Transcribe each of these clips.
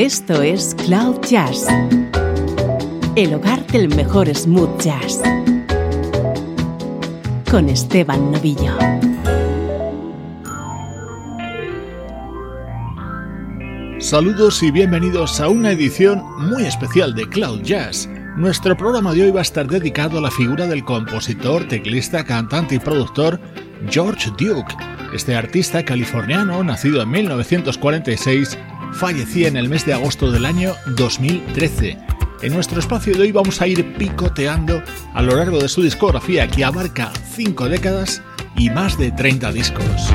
Esto es Cloud Jazz, el hogar del mejor smooth jazz, con Esteban Novillo. Saludos y bienvenidos a una edición muy especial de Cloud Jazz. Nuestro programa de hoy va a estar dedicado a la figura del compositor, teclista, cantante y productor George Duke. Este artista californiano, nacido en 1946, fallecía en el mes de agosto del año 2013. En nuestro espacio de hoy vamos a ir picoteando a lo largo de su discografía que abarca 5 décadas y más de 30 discos.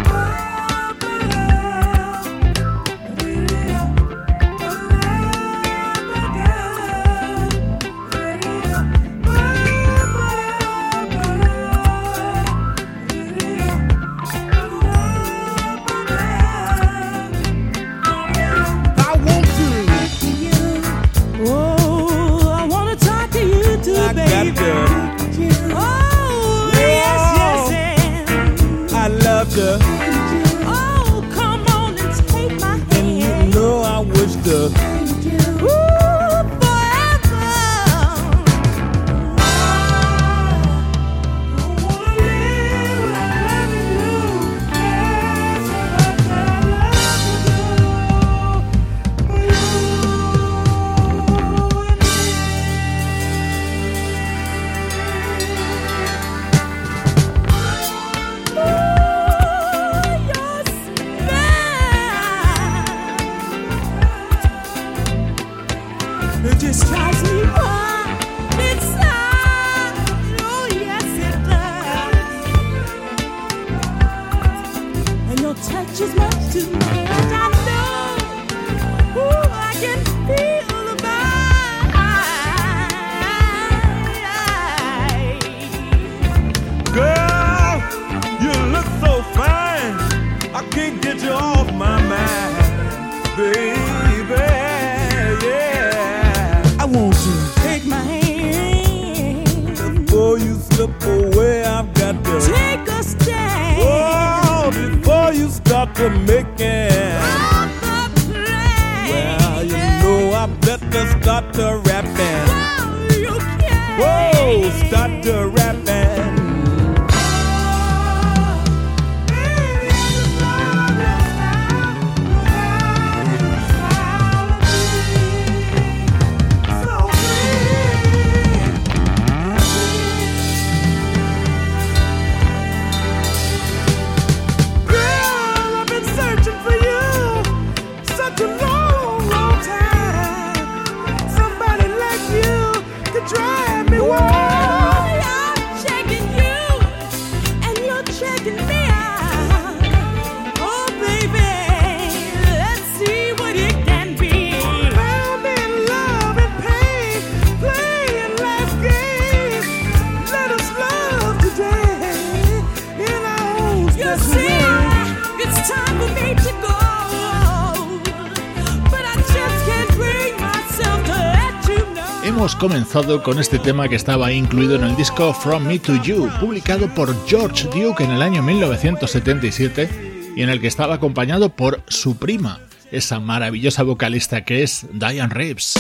Con este tema que estaba incluido en el disco From Me to You, publicado por George Duke en el año 1977 y en el que estaba acompañado por su prima, esa maravillosa vocalista que es Diane Reeves.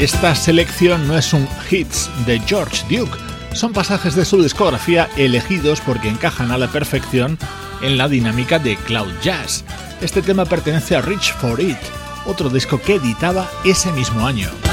Esta selección no es un hits de George Duke, son pasajes de su discografía elegidos porque encajan a la perfección en la dinámica de Cloud Jazz. Este tema pertenece a Reach for It, otro disco que editaba ese mismo año.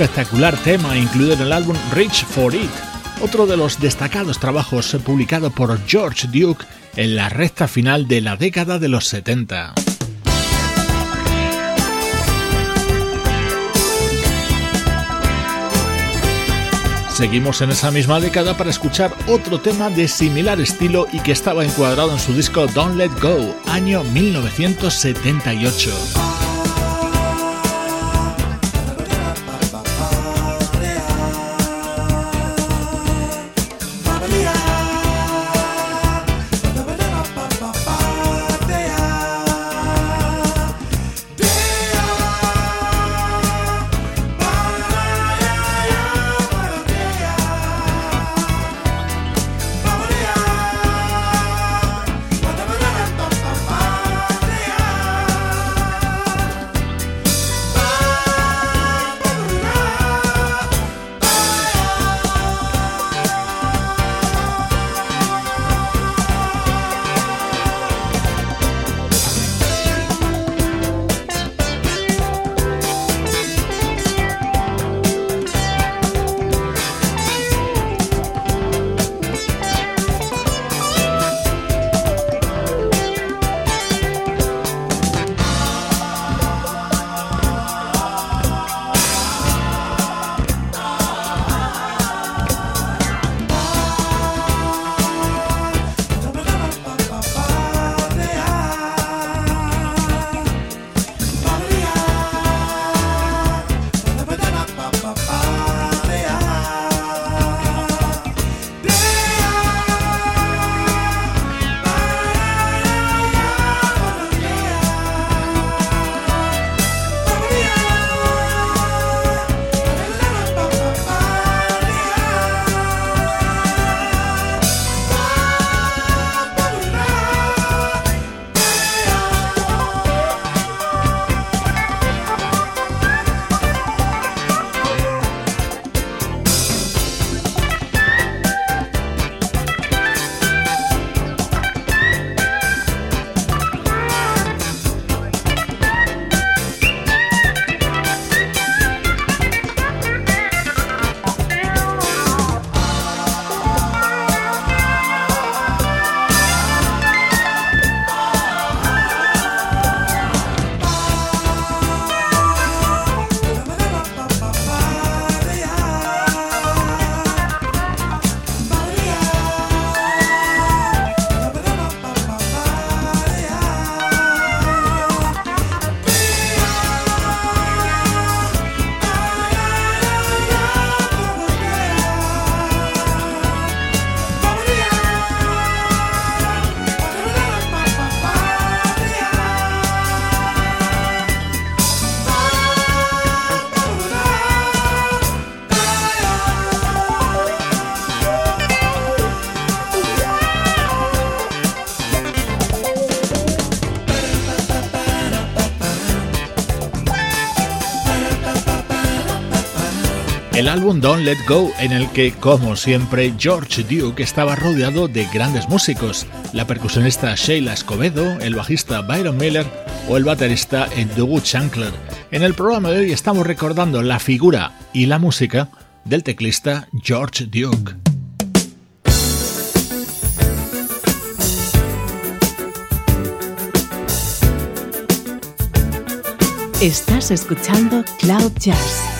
Espectacular tema incluido en el álbum Reach for It, otro de los destacados trabajos publicado por George Duke en la recta final de la década de los 70. Seguimos en esa misma década para escuchar otro tema de similar estilo y que estaba encuadrado en su disco Don't Let Go, año 1978. Álbum Don't Let Go, en el que, como siempre, George Duke estaba rodeado de grandes músicos, la percusionista Sheila Escobedo, el bajista Byron Miller o el baterista Doug Chancler. En el programa de hoy estamos recordando la figura y la música del teclista George Duke. Estás escuchando Cloud Jazz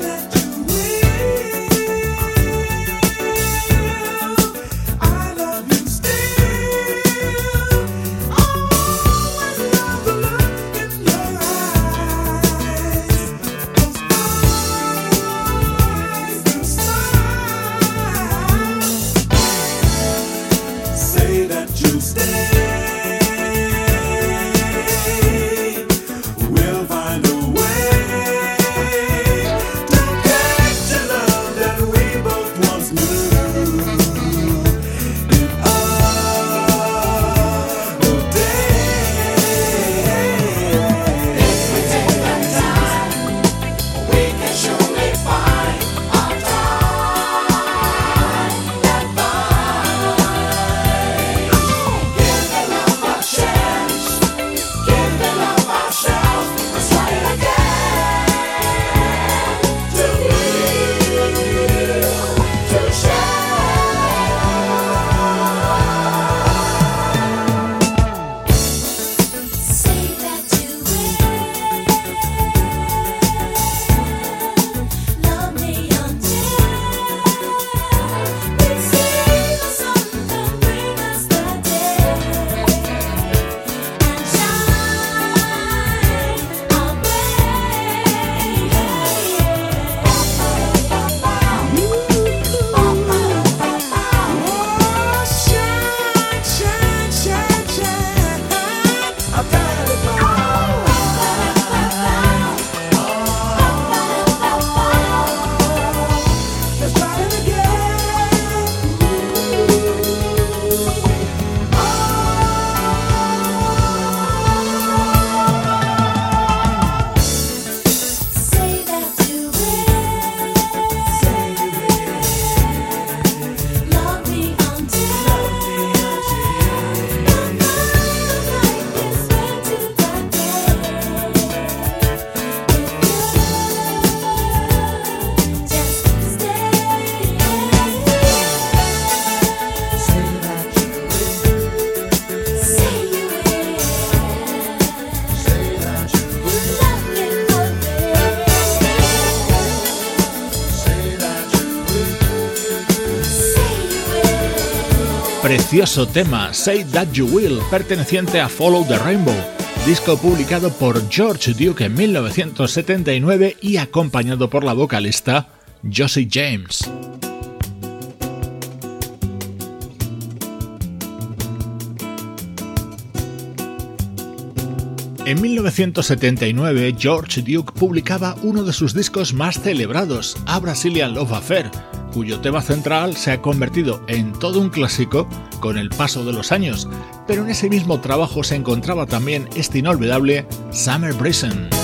Precioso tema Say That You Will, perteneciente a Follow the Rainbow, disco publicado por George Duke en 1979 y acompañado por la vocalista Josie James. En 1979, George Duke publicaba uno de sus discos más celebrados, A Brazilian Love Affair, cuyo tema central se ha convertido en todo un clásico con el paso de los años, pero en ese mismo trabajo se encontraba también este inolvidable Summer Prison.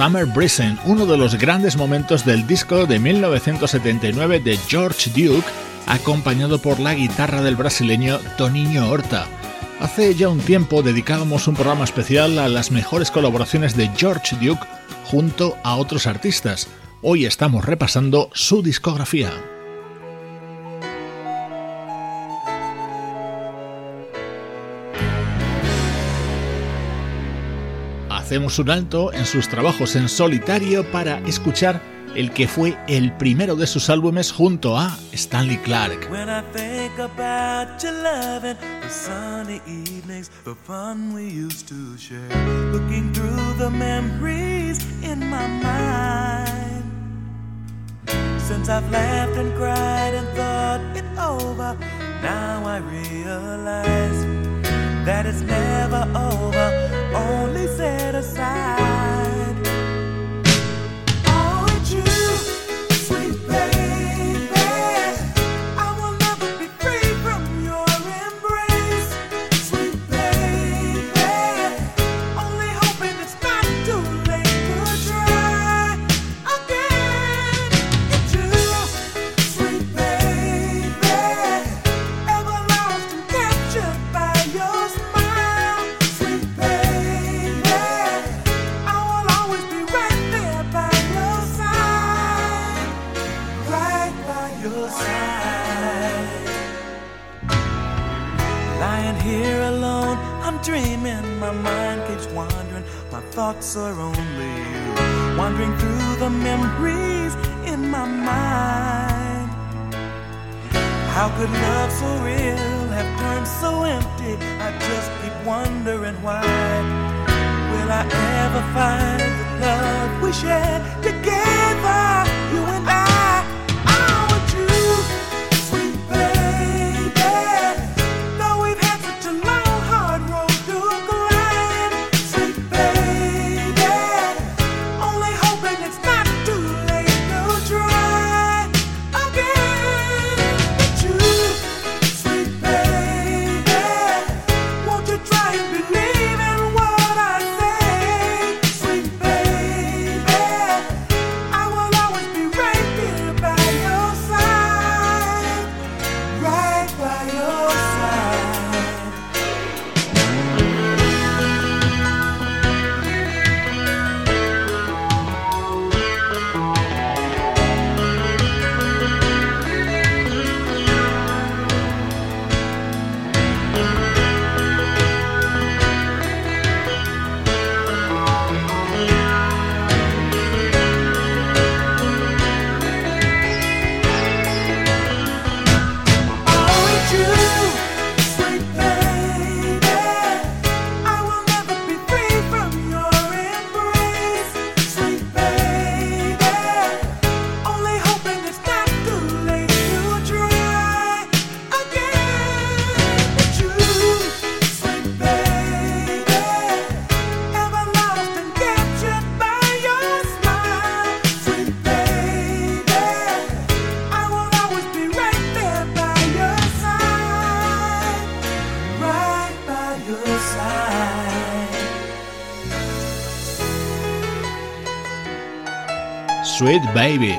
Summer Breeze, uno de los grandes momentos del disco de 1979 de George Duke, acompañado por la guitarra del brasileño Toninho Horta. Hace ya un tiempo dedicábamos un programa especial a las mejores colaboraciones de George Duke junto a otros artistas. Hoy estamos repasando su discografía. Hacemos un alto en sus trabajos en solitario para escuchar el que fue el primero de sus álbumes junto a Stanley Clark. Since I've laughed and cried and thought it over, now I realize that it's never over, only set aside.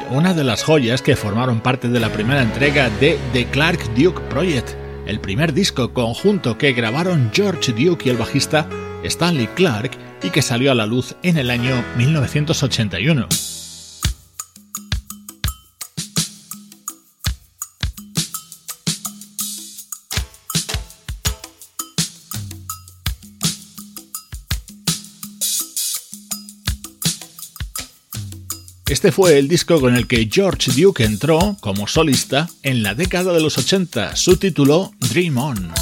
Una de las joyas que formaron parte de la primera entrega de The Clark Duke Project, el primer disco conjunto que grabaron George Duke y el bajista Stanley Clark y que salió a la luz en el año 1981. Este fue el disco con el que George Duke entró como solista en la década de los 80. Su título Dream On.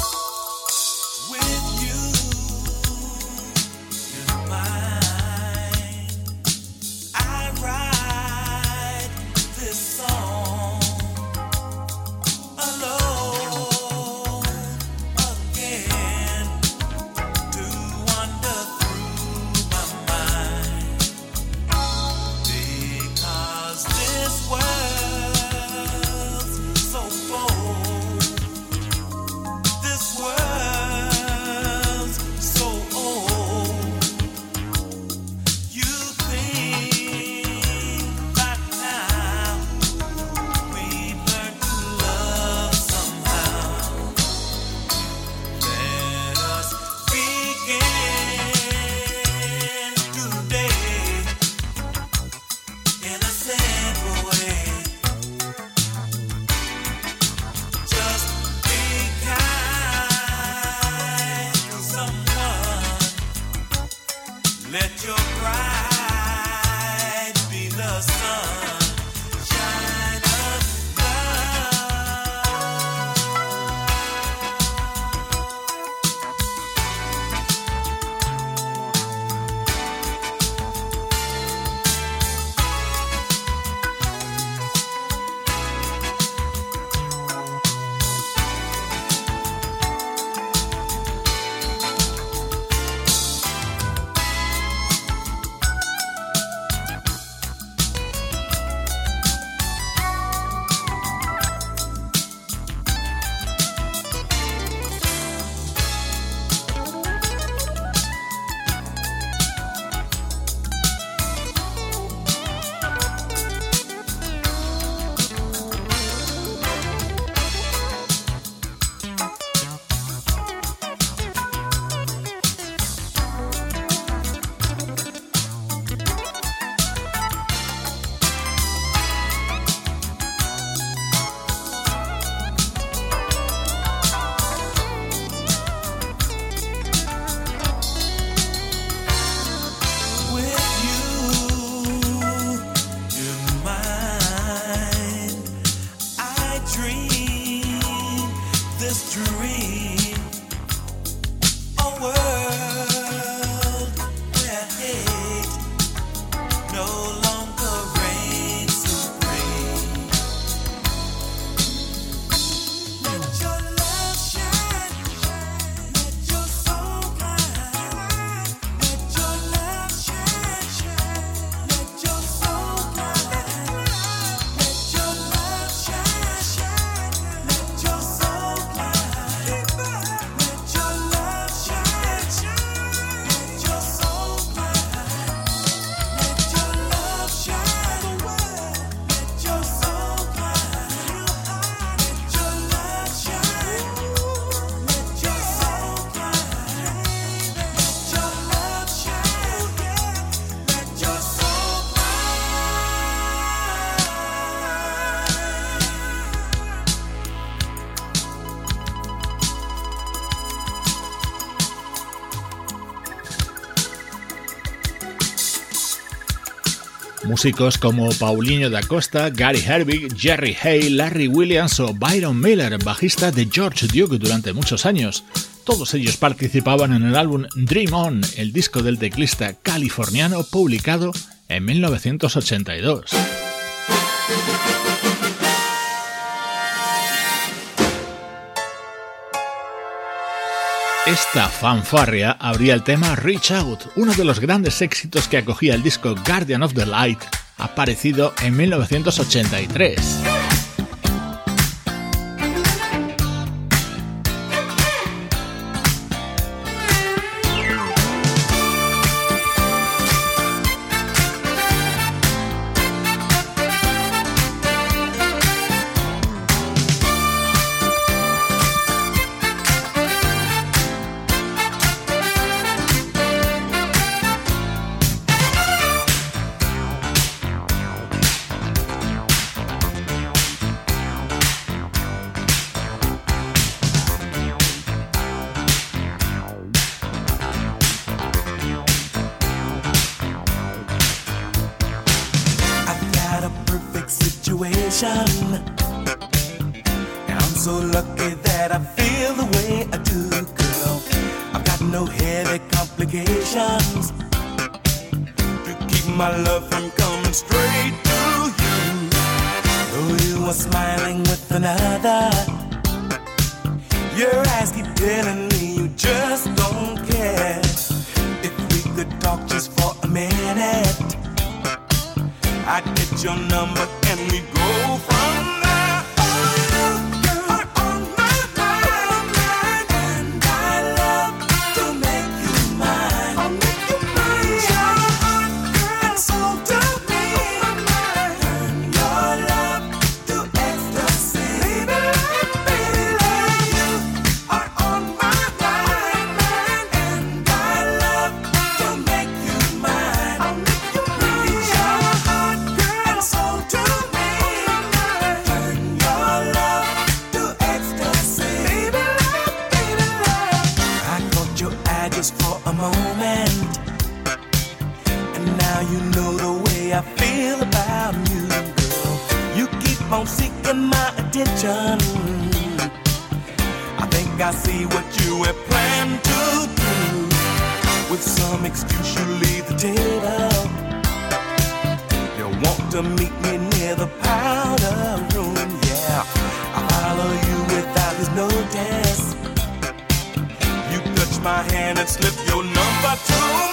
Músicos como Paulinho da Costa, Gary Herbig, Jerry Hay, Larry Williams o Byron Miller, bajista de George Duke durante muchos años. Todos ellos participaban en el álbum Dream On, el disco del teclista californiano publicado en 1982. Esta fanfarria abría el tema Reach Out, uno de los grandes éxitos que acogía el disco Guardian of the Light, aparecido en 1983. getting my attention. I think I see what you have planned to do. With some excuse, you leave the table. You want to meet me near the powder room, yeah. I follow you without his notice. You touch my hand and slip your number to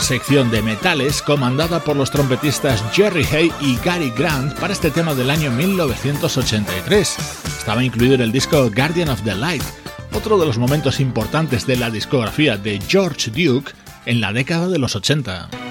sección de metales comandada por los trompetistas Jerry Hay y Gary Grant para este tema del año 1983. Estaba incluido en el disco Guardian of the Light, otro de los momentos importantes de la discografía de George Duke en la década de los 80.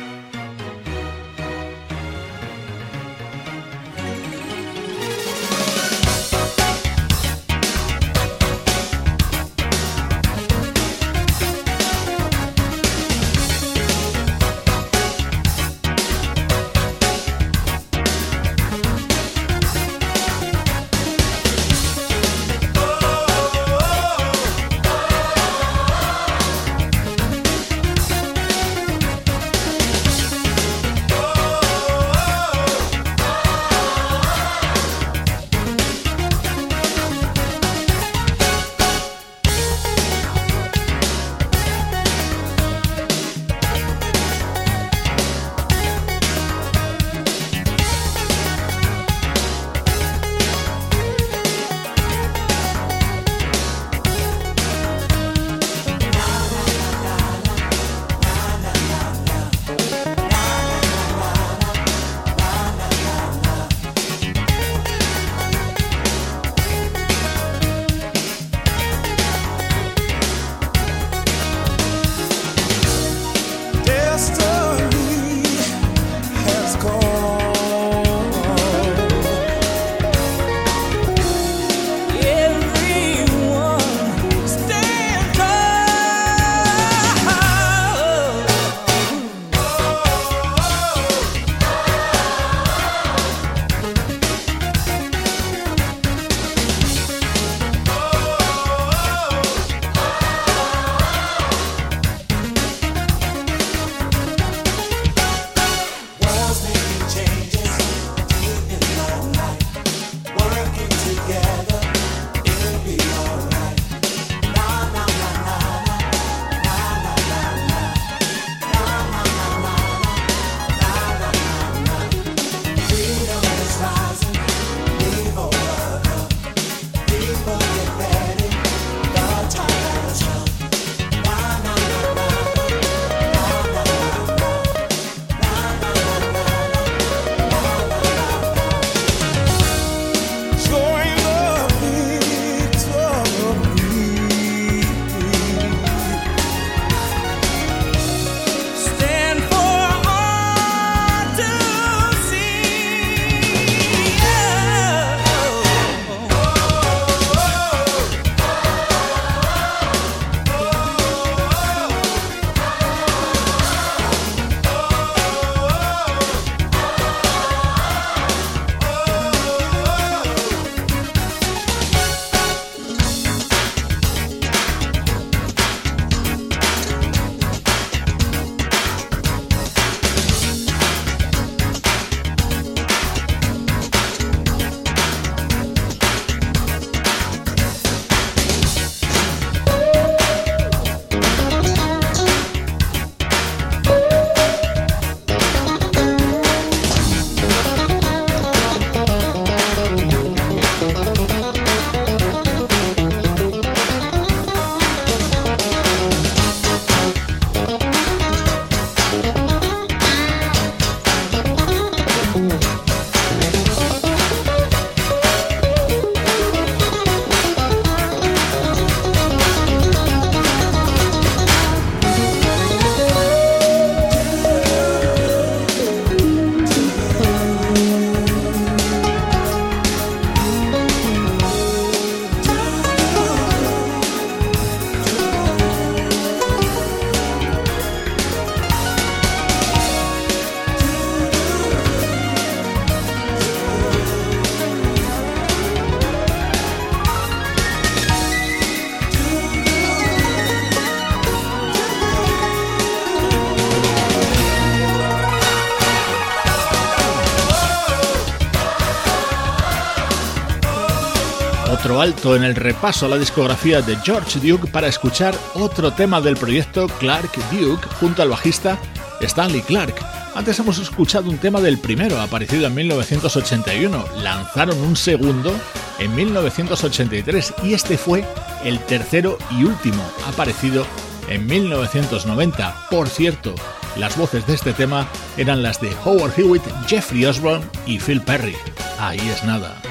Alto en el repaso a la discografía de George Duke para escuchar otro tema del proyecto Clark Duke junto al bajista Stanley Clark. Antes hemos escuchado un tema del primero, aparecido en 1981. Lanzaron un segundo en 1983 y este fue el tercero y último, aparecido en 1990. Por cierto, Las voces de este tema eran las de Howard Hewitt, Jeffrey Osborne y Phil Perry. Ahí es nada.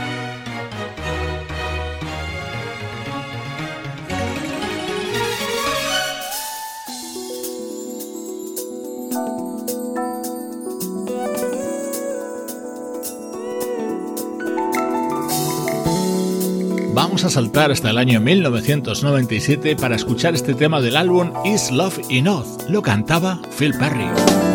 Vamos a saltar hasta el año 1997 para escuchar este tema del álbum Is Love Enough. Lo cantaba Phil Perry.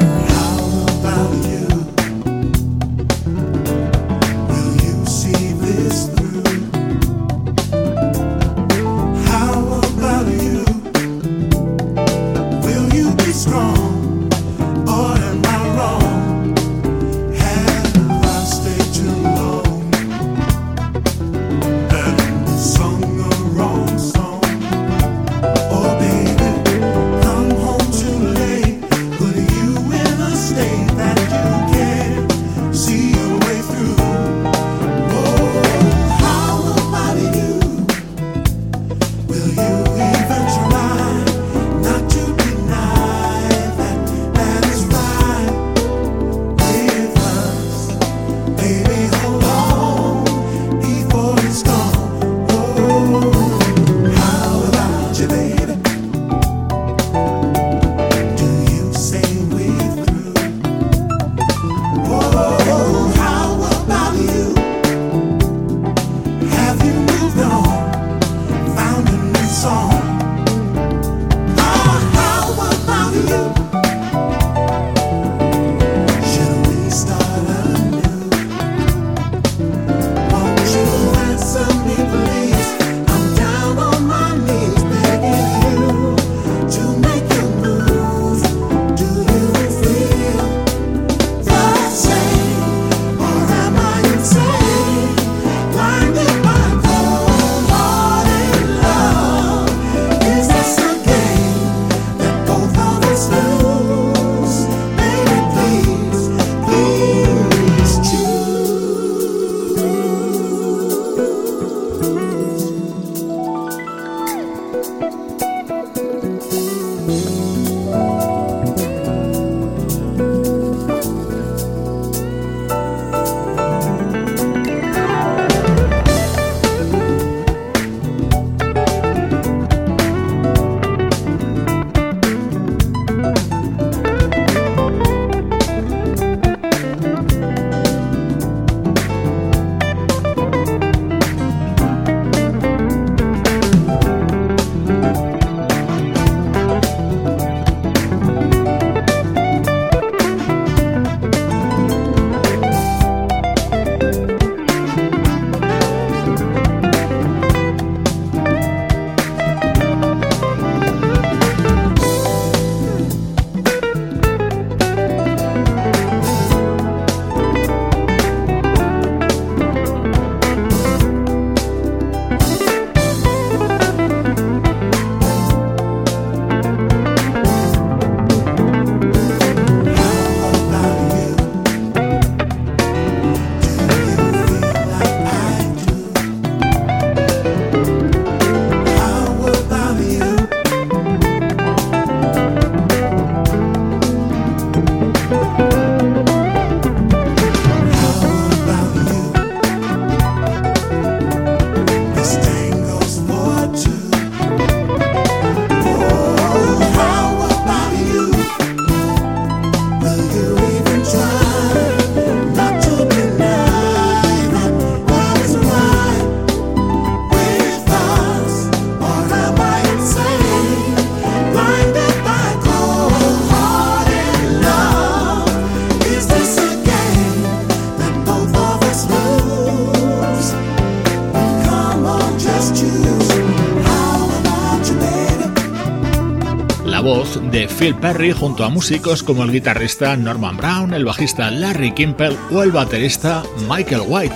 Phil Perry junto a músicos como el guitarrista Norman Brown, el bajista Larry Kimpel o el baterista Michael White.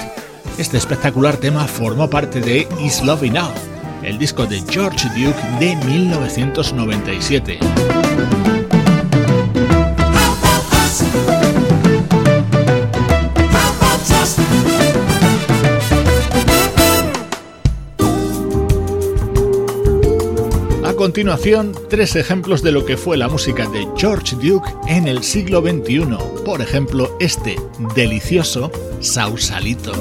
Este espectacular tema formó parte de Is Love Enough, el disco de George Duke de 1997. Continuación, tres ejemplos de lo que fue la música de George Duke en el siglo XXI. Por ejemplo, este delicioso Sausalito.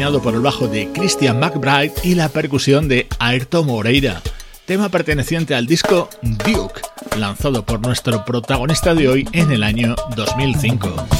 Por el bajo de Christian McBride y la percusión de Ayrton Moreira, tema perteneciente al disco Duke, lanzado por nuestro protagonista de hoy en el año 2005.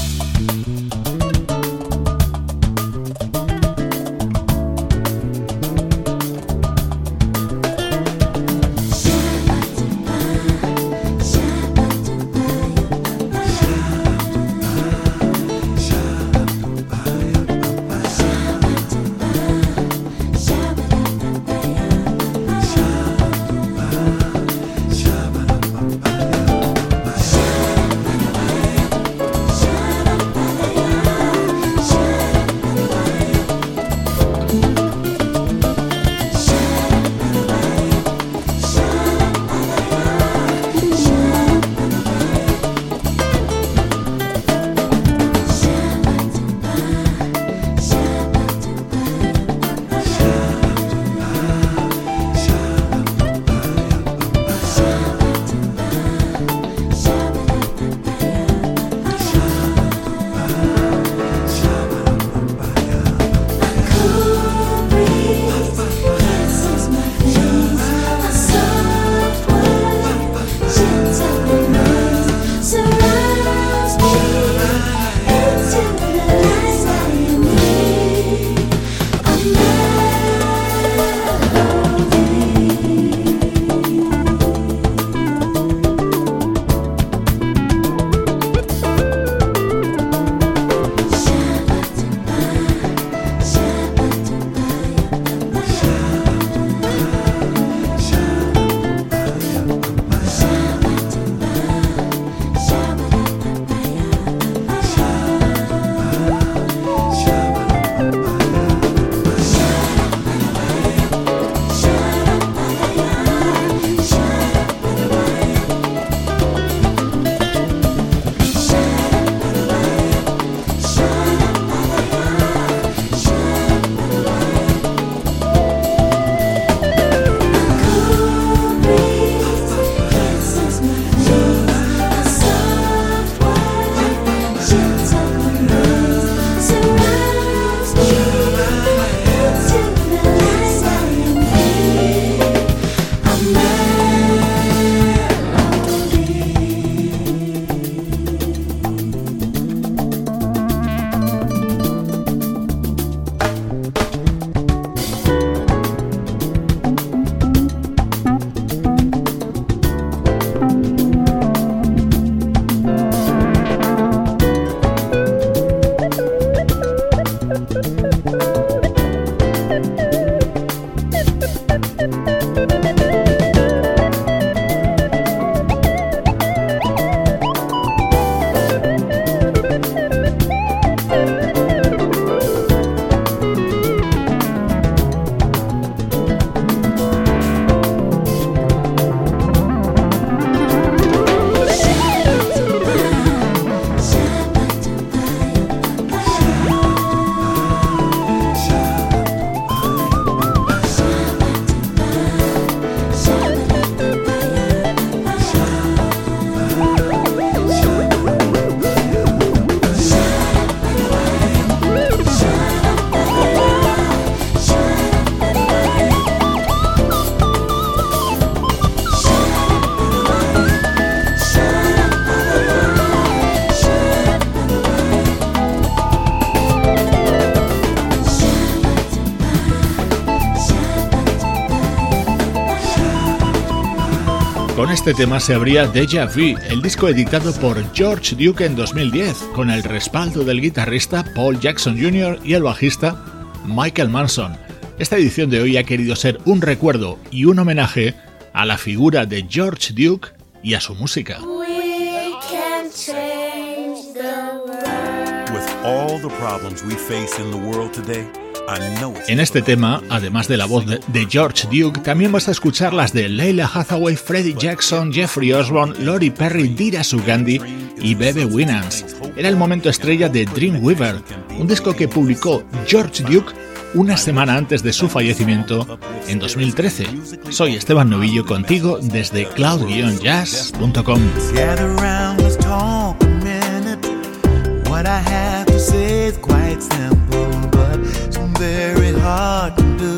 Este tema se abría Deja Vu, el disco editado por George Duke en 2010, con el respaldo del guitarrista Paul Jackson Jr. y el bajista Michael Manson. Esta edición de hoy ha querido ser un recuerdo y un homenaje a la figura de George Duke y a su música. En este tema, además de la voz de George Duke, también vas a escuchar las de Leila Hathaway, Freddie Jackson, Jeffrey Osborne, Lori Perry, Dira Sugandhi y Bebe Winans. Era el momento estrella de Dreamweaver, un disco que publicó George Duke una semana antes de su fallecimiento en 2013. Soy Esteban Novillo contigo desde cloud-jazz.com. very hard to do.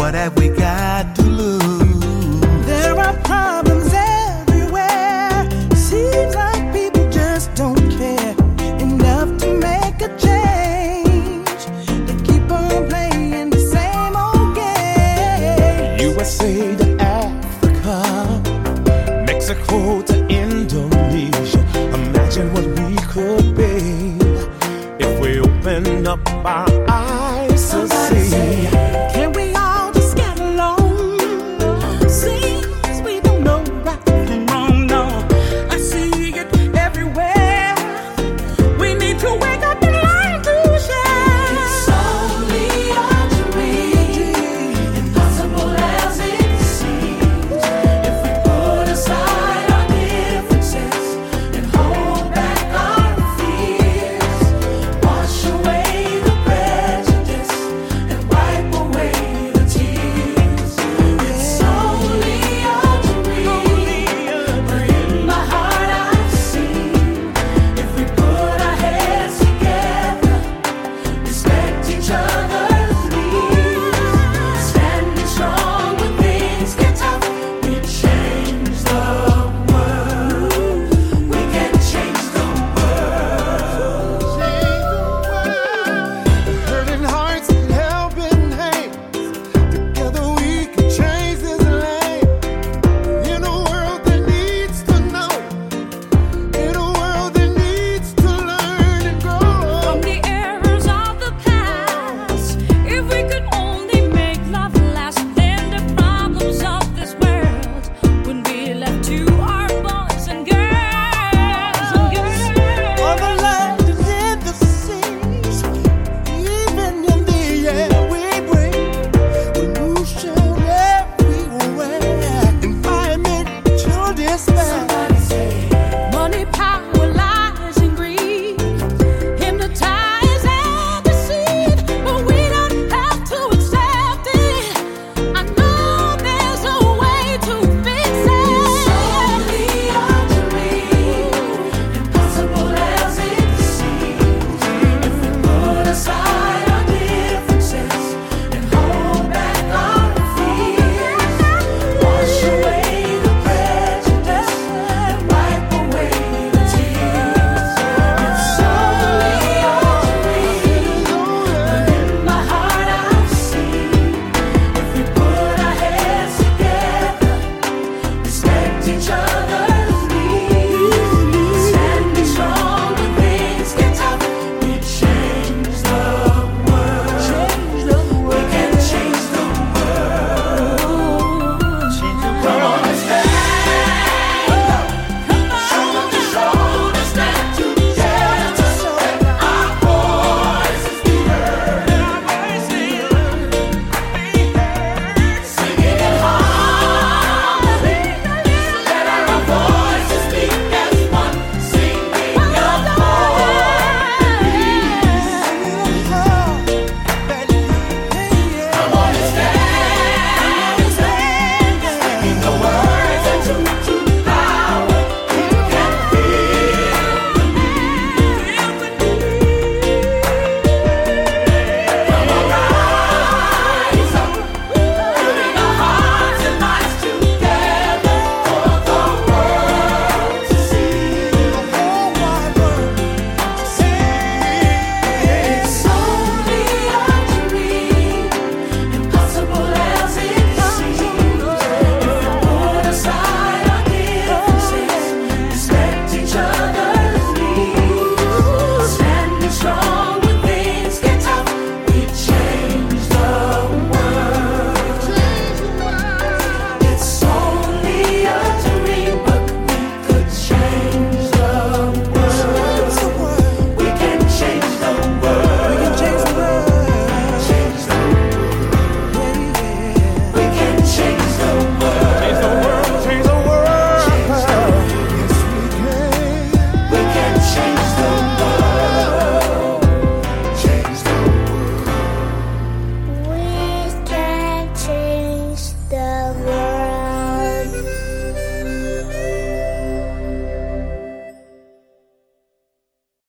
What have we got to lose? There are problems everywhere. Seems like people just don't care enough to make a change. They keep on playing the same old game. USA to Africa, Mexico to filling up our